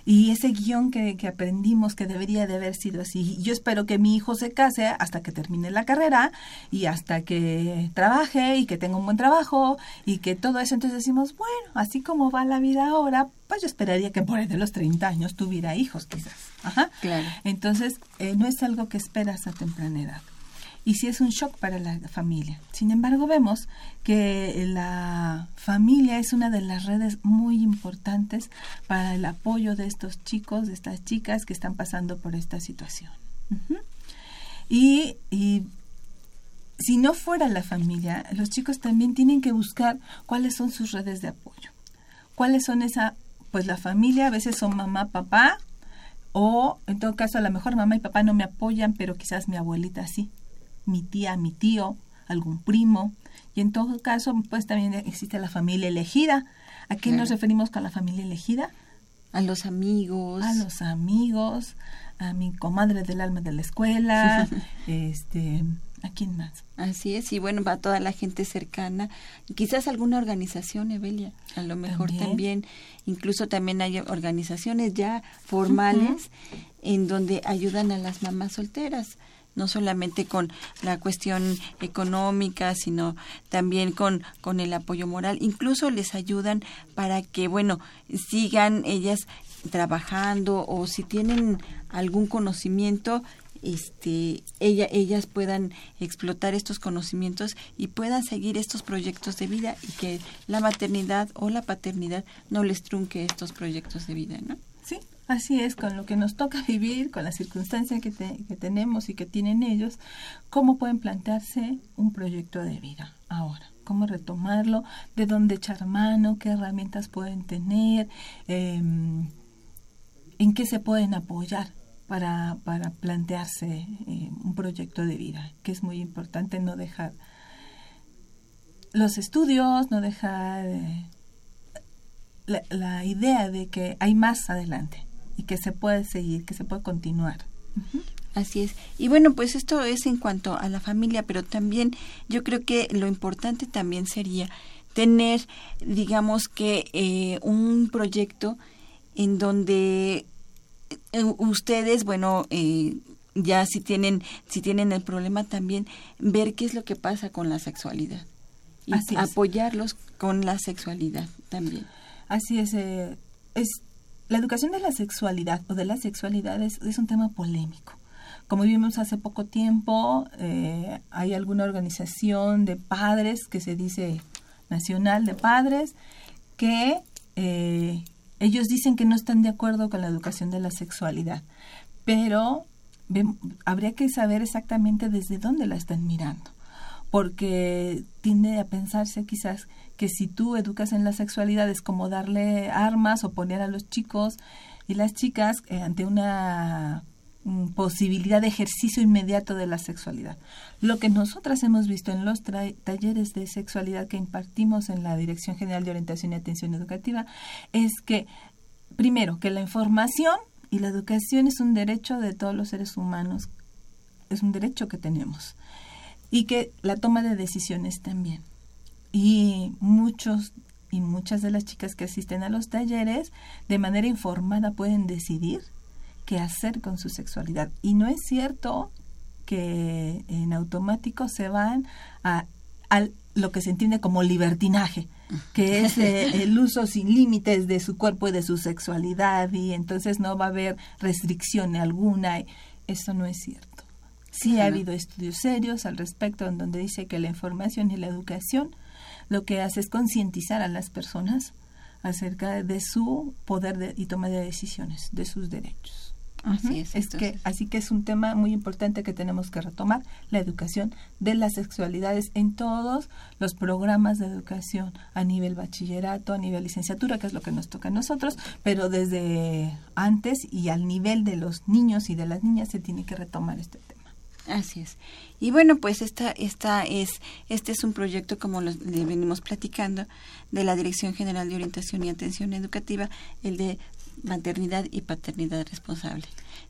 y ese guion que, que, aprendimos que debería de haber sido así. Yo espero que mi hijo se case hasta que termine la carrera y hasta que trabaje y que tenga un buen trabajo y que todo eso. Entonces decimos, bueno, así como va la vida ahora, pues yo esperaría que por de los 30 años tuviera hijos quizás. Ajá. Claro. Entonces, eh, no es algo que esperas a temprana edad y sí es un shock para la familia. Sin embargo, vemos que la familia es una de las redes muy importantes para el apoyo de estos chicos, de estas chicas que están pasando por esta situación. y, y si no fuera la familia, los chicos también tienen que buscar cuáles son sus redes de apoyo. ¿Cuáles son esa, pues la familia, a veces son mamá, papá, o en todo caso a lo mejor mamá y papá no me apoyan, pero quizás mi abuelita sí mi tía, mi tío, algún primo. Y en todo caso, pues también existe la familia elegida. ¿A qué nos referimos con la familia elegida? A los amigos. A los amigos, a mi comadre del alma de la escuela, [LAUGHS] este, ¿a quién más? Así es, y bueno, va toda la gente cercana, quizás alguna organización, Evelia, a lo mejor también, incluso también hay organizaciones ya formales en donde ayudan a las mamás solteras no solamente con la cuestión económica, sino también con, con el apoyo moral. Incluso les ayudan para que, bueno, sigan ellas trabajando o si tienen algún conocimiento, este, ella, ellas puedan explotar estos conocimientos y puedan seguir estos proyectos de vida y que la maternidad o la paternidad no les trunque estos proyectos de vida, ¿no? Sí, así es, con lo que nos toca [LAUGHS] vivir, con las circunstancias que, tenemos y que tienen ellos, cómo pueden plantearse un proyecto de vida ahora cómo retomarlo, de dónde echar mano, qué herramientas pueden tener, em, en qué se pueden apoyar para, para plantearse eh, un proyecto de vida, que es muy importante no dejar los estudios, no dejar eh, la, idea de que hay más adelante y que se puede seguir, que se puede continuar. Así es. Y bueno, pues esto es en cuanto a la familia, pero también yo creo que lo importante también sería tener, digamos que, eh, un proyecto en donde eh, ustedes, bueno, eh, ya si tienen, si tienen el problema también, ver qué es lo que pasa con la sexualidad y apoyarlos con la sexualidad también. Así es, es la educación de la sexualidad o de la sexualidad es un tema polémico. Como vimos hace poco tiempo, eh, hay alguna organización de padres que se dice Nacional de Padres que eh, ellos dicen que no están de acuerdo con la educación de la sexualidad, pero habría que saber exactamente desde dónde la están mirando, porque tiende a pensarse quizás que si tú educas en la sexualidad es como darle armas o poner a los chicos y las chicas eh, ante una posibilidad de ejercicio inmediato de la sexualidad. Lo que nosotras hemos visto en los talleres de sexualidad que impartimos en la Dirección General de Orientación y Atención Educativa es que, primero, que la información y la educación es un derecho de todos los seres humanos, es un derecho que tenemos, y que la toma de decisiones también. Y muchos y muchas de las chicas que asisten a los talleres de manera informada pueden decidir qué hacer con su sexualidad. Y no es cierto que en automático se van a, lo que se entiende como libertinaje, que es eh, [LAUGHS] el uso sin límites de su cuerpo y de su sexualidad y entonces no va a haber restricción alguna. Eso no es cierto. Sí ha habido estudios serios al respecto en donde dice que la información y la educación lo que hace es concientizar a las personas acerca de su poder y toma de decisiones, de sus derechos. Así es. que, así que es un tema muy importante que tenemos que retomar, la educación de las sexualidades en todos los programas de educación, a nivel bachillerato, a nivel licenciatura, que es lo que nos toca a nosotros, pero desde antes y al nivel de los niños y de las niñas se tiene que retomar este tema. Así es. Y bueno, pues esta, esta es, este es un proyecto, como le venimos platicando, de la Dirección General de Orientación y Atención Educativa, el de maternidad y paternidad responsable.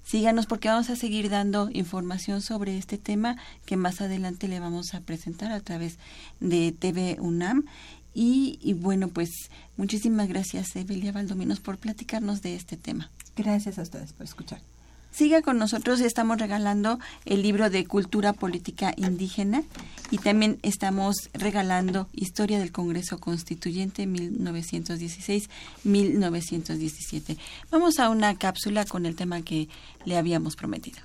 Síganos porque vamos a seguir dando información sobre este tema que más adelante le vamos a presentar a través de TV UNAM. Y, y bueno, pues muchísimas gracias, Evelia Valdominos, por platicarnos de este tema. Gracias a ustedes por escuchar. Siga con nosotros, estamos regalando el libro de Cultura Política Indígena y también estamos regalando Historia del Congreso Constituyente 1916-1917. Vamos a una cápsula con el tema que le habíamos prometido.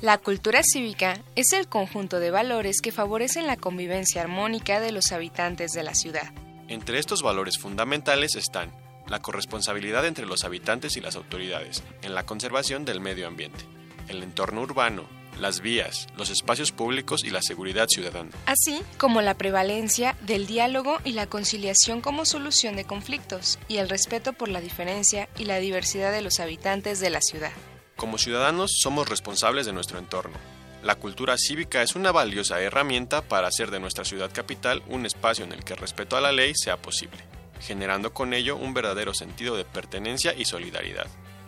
La cultura cívica es el conjunto de valores que favorecen la convivencia armónica de los habitantes de la ciudad. Entre estos valores fundamentales están la corresponsabilidad entre los habitantes y las autoridades en la conservación del medio ambiente, el entorno urbano, las vías, los espacios públicos y la seguridad ciudadana. Así como la prevalencia del diálogo y la conciliación como solución de conflictos y el respeto por la diferencia y la diversidad de los habitantes de la ciudad. Como ciudadanos somos responsables de nuestro entorno. La cultura cívica es una valiosa herramienta para hacer de nuestra ciudad capital un espacio en el que el respeto a la ley sea posible generando con ello un verdadero sentido de pertenencia y solidaridad.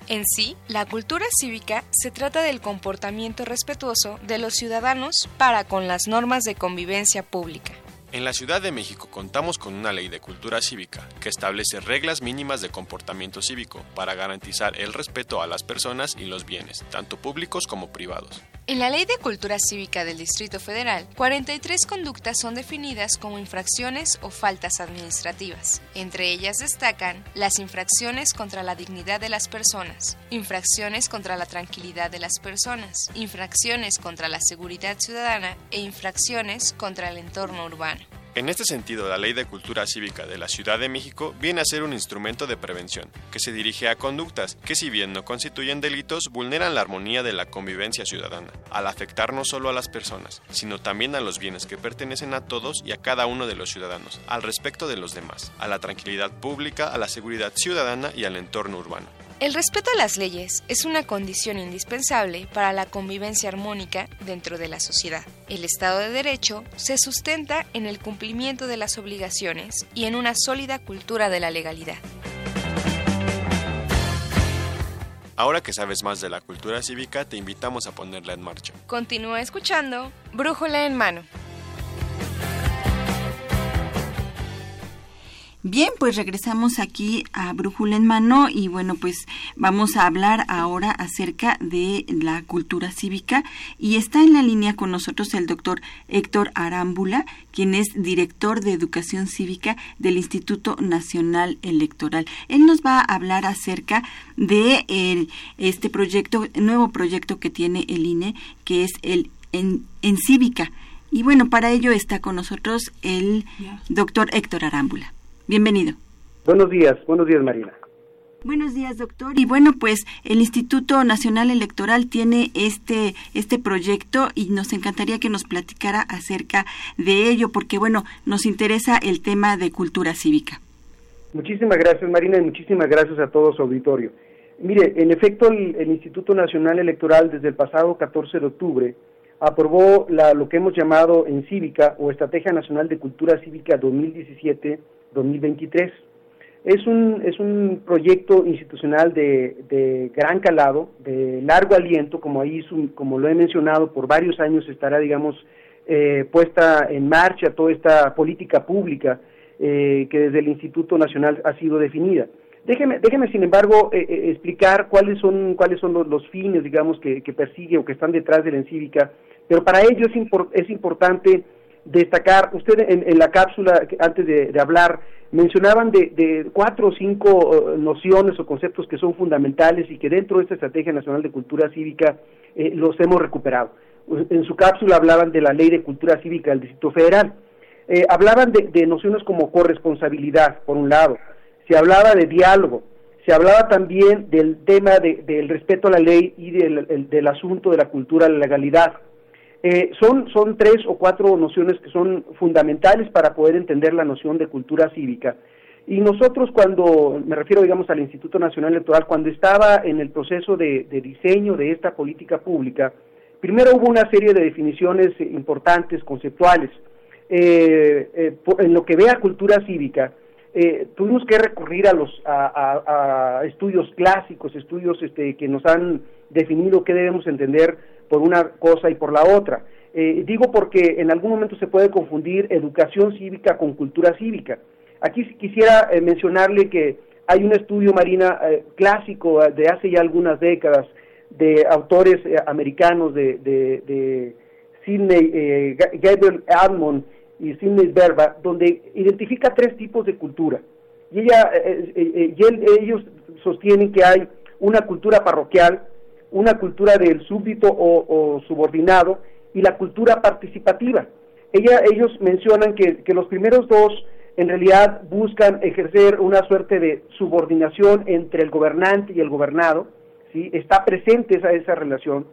En sí, la cultura cívica se trata del comportamiento respetuoso de los ciudadanos para con las normas de convivencia pública. En la Ciudad de México contamos con una ley de cultura cívica que establece reglas mínimas de comportamiento cívico para garantizar el respeto a las personas y los bienes, tanto públicos como privados. En la Ley de Cultura Cívica del Distrito Federal, 43 conductas son definidas como infracciones o faltas administrativas. Entre ellas destacan las infracciones contra la dignidad de las personas, infracciones contra la tranquilidad de las personas, infracciones contra la seguridad ciudadana e infracciones contra el entorno urbano. En este sentido, la Ley de Cultura Cívica de la Ciudad de México viene a ser un instrumento de prevención, que se dirige a conductas que si bien no constituyen delitos, vulneran la armonía de la convivencia ciudadana, al afectar no solo a las personas, sino también a los bienes que pertenecen a todos y a cada uno de los ciudadanos, al respecto de los demás, a la tranquilidad pública, a la seguridad ciudadana y al entorno urbano. El respeto a las leyes es una condición indispensable para la convivencia armónica dentro de la sociedad. El Estado de Derecho se sustenta en el cumplimiento de las obligaciones y en una sólida cultura de la legalidad. Ahora que sabes más de la cultura cívica, te invitamos a ponerla en marcha. Continúa escuchando Brújula en mano. Bien, pues regresamos aquí a Brújula en Mano y bueno, pues vamos a hablar ahora acerca de la cultura cívica y está en la línea con nosotros el doctor Héctor Arámbula, quien es director de Educación Cívica del Instituto Nacional Electoral. Él nos va a hablar acerca de este proyecto, nuevo proyecto que tiene el INE, que es el en, en Cívica. Y bueno, para ello está con nosotros el doctor Héctor Arámbula. Bienvenido. Buenos días, buenos días Marina. Buenos días, doctor. Y bueno, pues el Instituto Nacional Electoral tiene este este proyecto y nos encantaría que nos platicara acerca de ello porque bueno, nos interesa el tema de cultura cívica. Muchísimas gracias, Marina, y muchísimas gracias a todo su auditorio. Mire, en efecto, el, Instituto Nacional Electoral desde el pasado 14 de octubre aprobó la, lo que hemos llamado en Cívica o Estrategia Nacional de Cultura Cívica 2017 2023. Es un, es un proyecto institucional de, de gran calado, de largo aliento, como ahí como lo he mencionado, por varios años estará, digamos, eh, puesta en marcha toda esta política pública eh, que desde el Instituto Nacional ha sido definida. Déjeme, déjeme sin embargo, eh, explicar cuáles son, cuáles son los, fines, digamos, que, persigue o que están detrás de la encívica, pero para ello es, es importante destacar, usted en, la cápsula, antes de, hablar, mencionaban de, cuatro o cinco eh, nociones o conceptos que son fundamentales y que dentro de esta Estrategia Nacional de Cultura Cívica eh, los hemos recuperado. En su cápsula hablaban de la Ley de Cultura Cívica del Distrito Federal. Eh, hablaban de, nociones como corresponsabilidad, por un lado. Se hablaba de diálogo. Se hablaba también del tema del respeto a la ley y del, del asunto de la cultura, la legalidad eh, son, son tres o cuatro nociones que son fundamentales para poder entender la noción de cultura cívica. Y nosotros cuando, me refiero digamos al Instituto Nacional Electoral, cuando estaba en el proceso de, diseño de esta política pública, primero hubo una serie de definiciones importantes, conceptuales. Eh, eh, en lo que vea cultura cívica, tuvimos que recurrir a los a, estudios clásicos, estudios este, que nos han definido qué debemos entender por una cosa y por la otra. Eh, digo porque en algún momento se puede confundir educación cívica con cultura cívica. Aquí quisiera eh, mencionarle que hay un estudio marina eh, clásico de hace ya algunas décadas de autores americanos de, de, Sidney, Gabriel Admon y Sidney Berba, donde identifica tres tipos de cultura. Y, ella, y ellos sostienen que hay una cultura parroquial, una cultura del súbdito o, subordinado y la cultura participativa. Ella, ellos mencionan que, los primeros dos en realidad buscan ejercer una suerte de subordinación entre el gobernante y el gobernado, ¿sí? está presente esa, esa relación.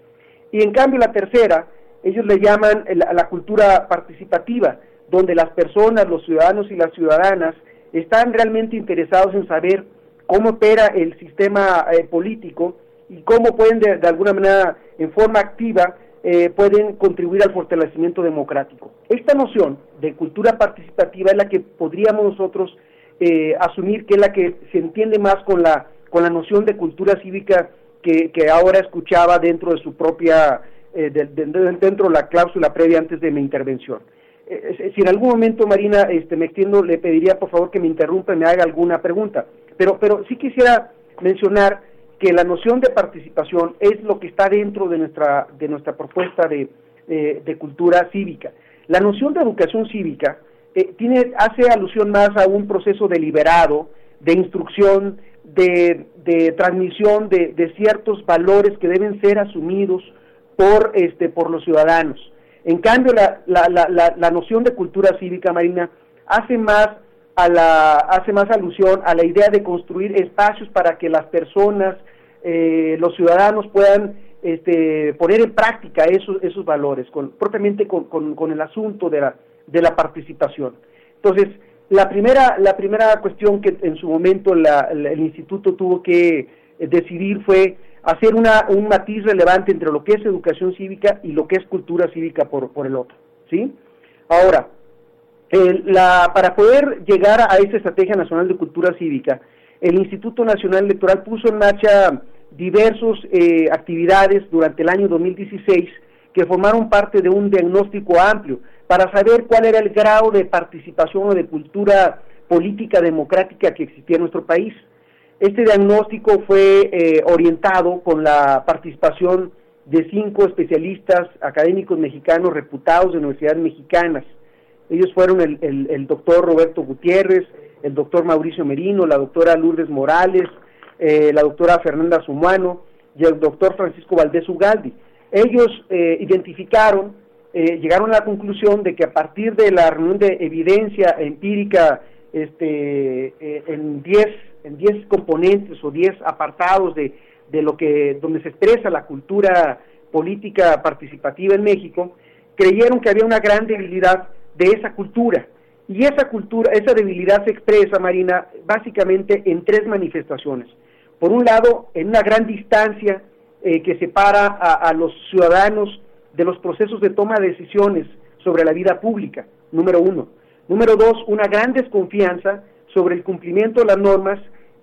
Y en cambio la tercera, ellos le llaman la, la cultura participativa, donde las personas, los ciudadanos y las ciudadanas están realmente interesados en saber cómo opera el sistema eh, político y cómo pueden de, alguna manera en forma activa eh, pueden contribuir al fortalecimiento democrático. Esta noción de cultura participativa es la que podríamos nosotros eh, asumir que es la que se entiende más con la con la noción de cultura cívica que, ahora escuchaba dentro de su propia eh, dentro de la cláusula previa antes de mi intervención. si en algún momento Marina este, me extiendo le pediría por favor que me interrumpa y me haga alguna pregunta, pero pero sí quisiera mencionar que la noción de participación es lo que está dentro de nuestra, de nuestra propuesta de, de cultura cívica. La noción de educación cívica eh, tiene, hace alusión más a un proceso deliberado, de instrucción, de, de transmisión de, de, ciertos valores que deben ser asumidos por, este, por los ciudadanos. En cambio, la, la, la, la noción de cultura cívica marina hace más a la hace más alusión a la idea de construir espacios para que las personas, eh, los ciudadanos puedan este, poner en práctica esos, esos valores, con, propiamente con, con, el asunto de la, de la participación. Entonces, la primera, la primera cuestión que en su momento el instituto tuvo que eh, decidir fue hacer una, un matiz relevante entre lo que es educación cívica y lo que es cultura cívica por, por el otro. ¿sí? Ahora, la, para poder llegar a esa Estrategia Nacional de Cultura Cívica, el Instituto Nacional Electoral puso en marcha diversas eh, actividades durante el año 2016 que formaron parte de un diagnóstico amplio para saber cuál era el grado de participación o de cultura política democrática que existía en nuestro país. Este diagnóstico fue eh, orientado con la participación de cinco especialistas académicos mexicanos reputados de universidades mexicanas. Ellos fueron el, el, doctor Roberto Gutiérrez, el doctor Mauricio Merino, la doctora Lourdes Morales, eh, la doctora Fernanda Sumano y el doctor Francisco Valdés Ugaldi. Ellos eh, identificaron eh, llegaron a la conclusión de que a partir de la reunión de evidencia empírica este, eh, en 10 en diez componentes o 10 apartados de, de lo que donde se expresa la cultura política participativa en México, creyeron que había una gran debilidad de esa cultura. Y esa cultura, esa debilidad se expresa, Marina, básicamente en tres manifestaciones. Por un lado, en una gran distancia eh, que separa a, los ciudadanos de los procesos de toma de decisiones sobre la vida pública, número uno. Número dos, una gran desconfianza sobre el cumplimiento de las normas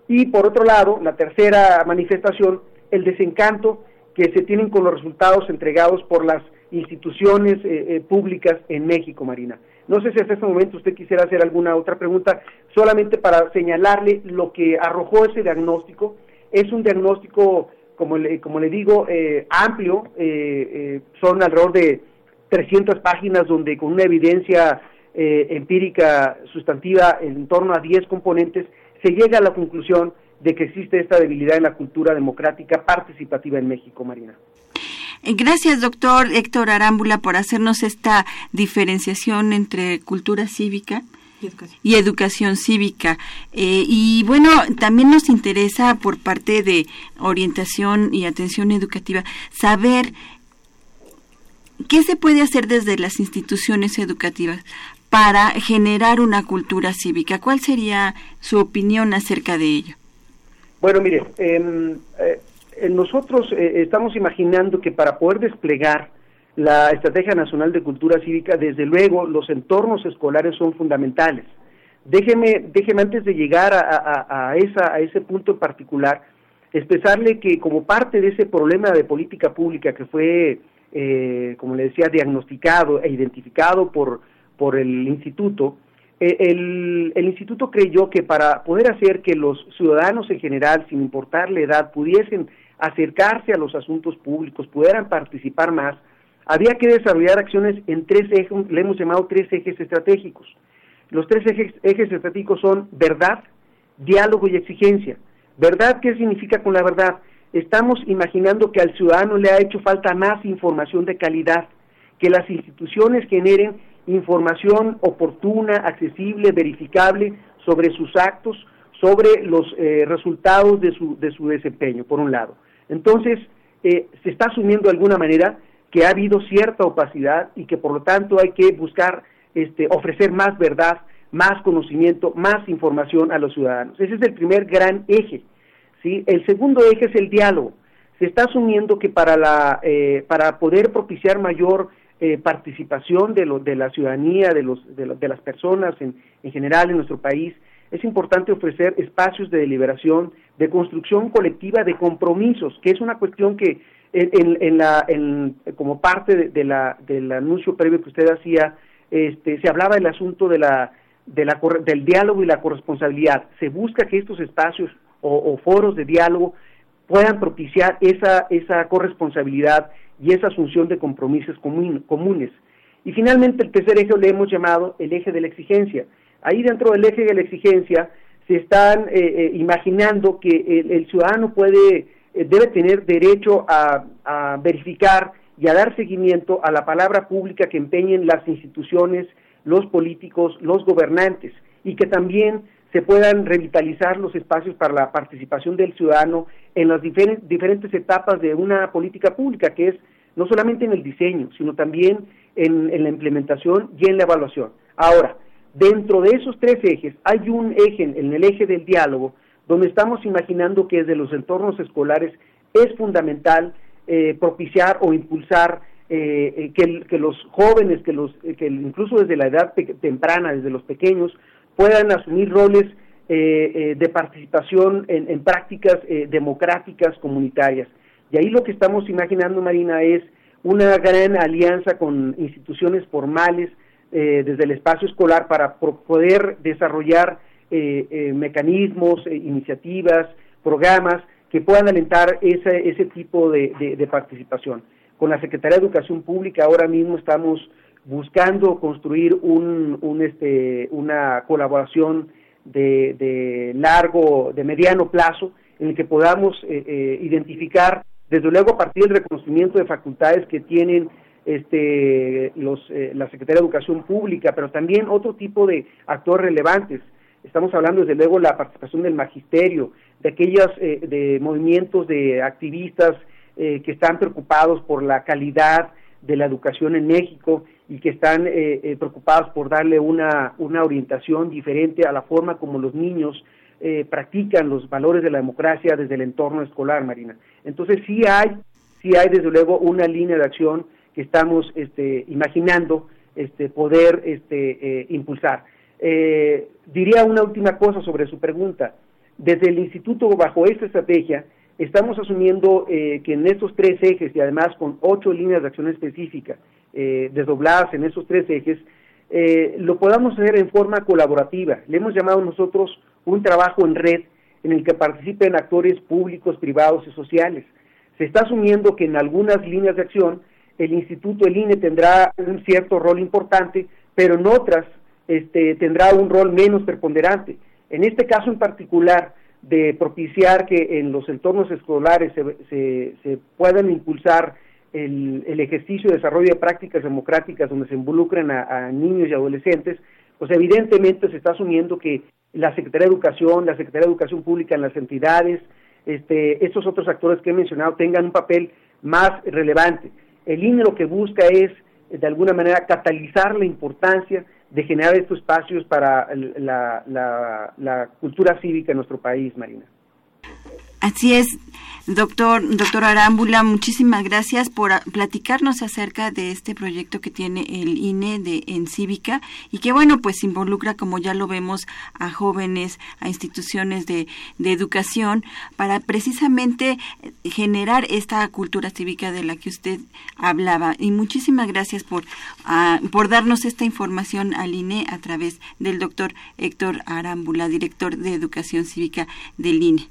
y por otro lado, la tercera manifestación, el desencanto que se tienen con los resultados entregados por las instituciones eh, eh, públicas en México, Marina. No sé si hasta este momento usted quisiera hacer alguna otra pregunta, solamente para señalarle lo que arrojó ese diagnóstico. Es un diagnóstico como le, como le digo, eh, amplio, eh, eh, son alrededor de 300 páginas donde con una evidencia empírica sustantiva en torno a 10 componentes, se llega a la conclusión de que existe esta debilidad en la cultura democrática participativa en México, Marina. Gracias, doctor Héctor Arámbula, por hacernos esta diferenciación entre cultura cívica y educación, cívica. Eh, y bueno, también nos interesa por parte de orientación y atención educativa saber qué se puede hacer desde las instituciones educativas para generar una cultura cívica. ¿Cuál sería su opinión acerca de ello? Bueno, mire, em, eh, nosotros eh, estamos imaginando que para poder desplegar la Estrategia Nacional de Cultura Cívica, desde luego, los entornos escolares son fundamentales. Déjeme, déjeme antes de llegar a, esa, a ese punto en particular, expresarle que como parte de ese problema de política pública que fue, eh, como le decía, diagnosticado e identificado por, el instituto, eh, el, el, instituto creyó que para poder hacer que los ciudadanos en general, sin importar la edad, pudiesen acercarse a los asuntos públicos, pudieran participar más, había que desarrollar acciones en tres ejes, le hemos llamado tres ejes estratégicos. Los tres ejes, estratégicos son verdad, diálogo y exigencia. ¿Verdad qué significa con la verdad? Estamos imaginando que al ciudadano le ha hecho falta más información de calidad, que las instituciones generen información oportuna, accesible, verificable sobre sus actos, sobre los eh, resultados de su, de su desempeño, por un lado. Entonces, eh, se está asumiendo de alguna manera que ha habido cierta opacidad y que por lo tanto hay que buscar este, ofrecer más verdad, más conocimiento, más información a los ciudadanos. Ese es el primer gran eje. ¿sí? El segundo eje es el diálogo. Se está asumiendo que para, la, eh, para poder propiciar mayor eh, participación de, lo, de la ciudadanía, de, los, de, las personas en, en general en nuestro país, es importante ofrecer espacios de deliberación, de construcción colectiva, de compromisos, que es una cuestión que en, la, como parte de, la, del anuncio previo que usted hacía, este, se hablaba del asunto de la, de la, del diálogo y la corresponsabilidad. Se busca que estos espacios o, foros de diálogo puedan propiciar esa, esa corresponsabilidad y esa asunción de compromisos comunes. Y finalmente el tercer eje le hemos llamado el eje de la exigencia. Ahí dentro del eje de la exigencia se están eh, eh, imaginando que el ciudadano puede eh, debe tener derecho a, verificar y a dar seguimiento a la palabra pública que empeñen las instituciones, los políticos, los gobernantes y que también se puedan revitalizar los espacios para la participación del ciudadano en las diferentes etapas de una política pública, que es no solamente en el diseño, sino también en, en la implementación y en la evaluación. Ahora, dentro de esos tres ejes hay un eje, en el eje del diálogo, donde estamos imaginando que desde los entornos escolares es fundamental eh, propiciar o impulsar eh, eh, que, los jóvenes, que, los, que incluso desde la edad temprana, desde los pequeños, puedan asumir roles de participación en, en prácticas democráticas comunitarias. Y ahí lo que estamos imaginando, Marina, es una gran alianza con instituciones formales desde el espacio escolar para poder desarrollar mecanismos, iniciativas, programas que puedan alentar ese, ese tipo de, de, participación. Con la Secretaría de Educación Pública ahora mismo estamos buscando construir un, un este, una colaboración de, de, largo, de mediano plazo, en el que podamos eh, eh, identificar, desde luego a partir del reconocimiento de facultades que tienen este, los, eh, la Secretaría de Educación Pública, pero también otro tipo de actores relevantes. Estamos hablando desde luego la participación del magisterio, de aquellos eh, de movimientos de activistas eh, que están preocupados por la calidad de la educación en México y que están eh, preocupados por darle una, una orientación diferente a la forma como los niños practican los valores de la democracia desde el entorno escolar, Marina. Entonces sí hay, sí hay desde luego una línea de acción que estamos este, imaginando este, poder este, impulsar. Diría una última cosa sobre su pregunta. Desde el instituto, bajo esta estrategia, estamos asumiendo eh, que en estos tres ejes y además con ocho líneas de acción específica eh, desdobladas en esos tres ejes, eh, lo podamos hacer en forma colaborativa. Le hemos llamado nosotros un trabajo en red en el que participen actores públicos, privados y sociales. Se está asumiendo que en algunas líneas de acción el instituto, el INE, tendrá un cierto rol importante, pero en otras este, tendrá un rol menos preponderante. En este caso en particular, de propiciar que en los entornos escolares se, se, puedan impulsar el, ejercicio de desarrollo de prácticas democráticas donde se involucren a, niños y adolescentes, pues evidentemente se está asumiendo que la Secretaría de Educación, la Secretaría de Educación Pública en las entidades, este, estos otros actores que he mencionado tengan un papel más relevante. El INE lo que busca es, de alguna manera, catalizar la importancia de generar estos espacios para la, la, cultura cívica en nuestro país, Marina. Así es, doctor, doctor Arámbula, muchísimas gracias por platicarnos acerca de este proyecto que tiene el INE de, en Cívica y que, bueno, pues involucra, como ya lo vemos, a jóvenes, a instituciones de, de educación para precisamente generar esta cultura cívica de la que usted hablaba. Y muchísimas gracias por, por darnos esta información al INE a través del doctor Héctor Arámbula, director de Educación Cívica del INE.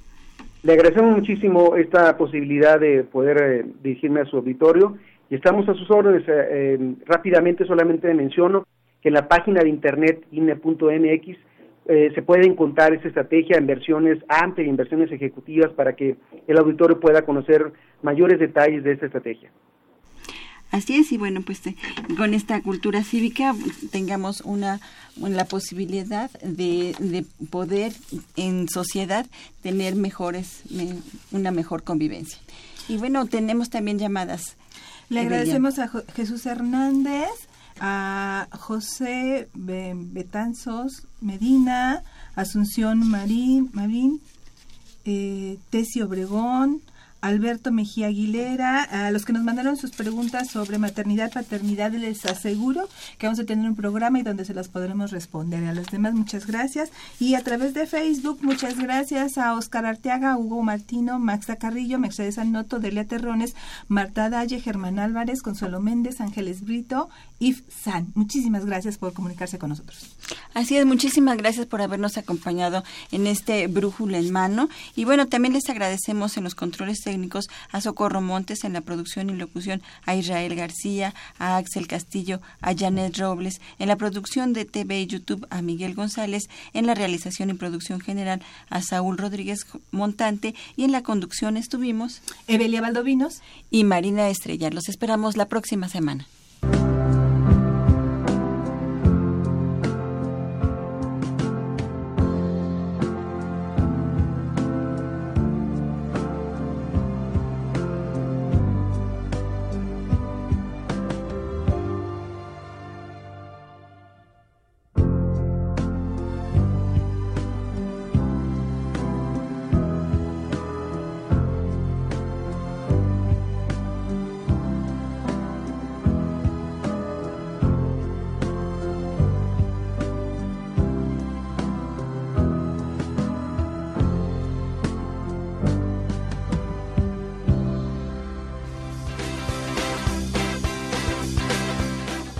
Le agradecemos muchísimo esta posibilidad de poder eh, dirigirme a su auditorio y estamos a sus órdenes. Eh, rápidamente solamente menciono que en la página de internet INE.mx eh, se puede encontrar esta estrategia en versiones amplias en versiones ejecutivas para que el auditorio pueda conocer mayores detalles de esta estrategia. Así es, y bueno, pues eh, con esta cultura cívica tengamos una, la posibilidad de, de poder en sociedad tener mejores, una mejor convivencia. Y bueno, tenemos también llamadas. Le agradecemos a Jesús Hernández, a José Betanzos Medina, Asunción Marín, Marín eh, Tesi Obregón, Alberto Mejía Aguilera, a los que nos mandaron sus preguntas sobre maternidad, paternidad, les aseguro que vamos a tener un programa y donde se las podremos responder. A los demás, muchas gracias. Y a través de Facebook, muchas gracias a Oscar Arteaga, Hugo Martino, Maxa Carrillo, Mercedes Anoto, Delia Terrones, Marta Dalle, Germán Álvarez, Consuelo Méndez, Ángeles Brito, If San. Muchísimas gracias por comunicarse con nosotros. Así es, muchísimas gracias por habernos acompañado en este brújula en mano. Y bueno, también les agradecemos en los controles técnicos a Socorro Montes en la producción y locución, a Israel García, a Axel Castillo, a Janet Robles, en la producción de TV y YouTube a Miguel González, en la realización y producción general a Saúl Rodríguez Montante y en la conducción estuvimos Evelia Valdovinos y Marina Estrella. Los esperamos la próxima semana.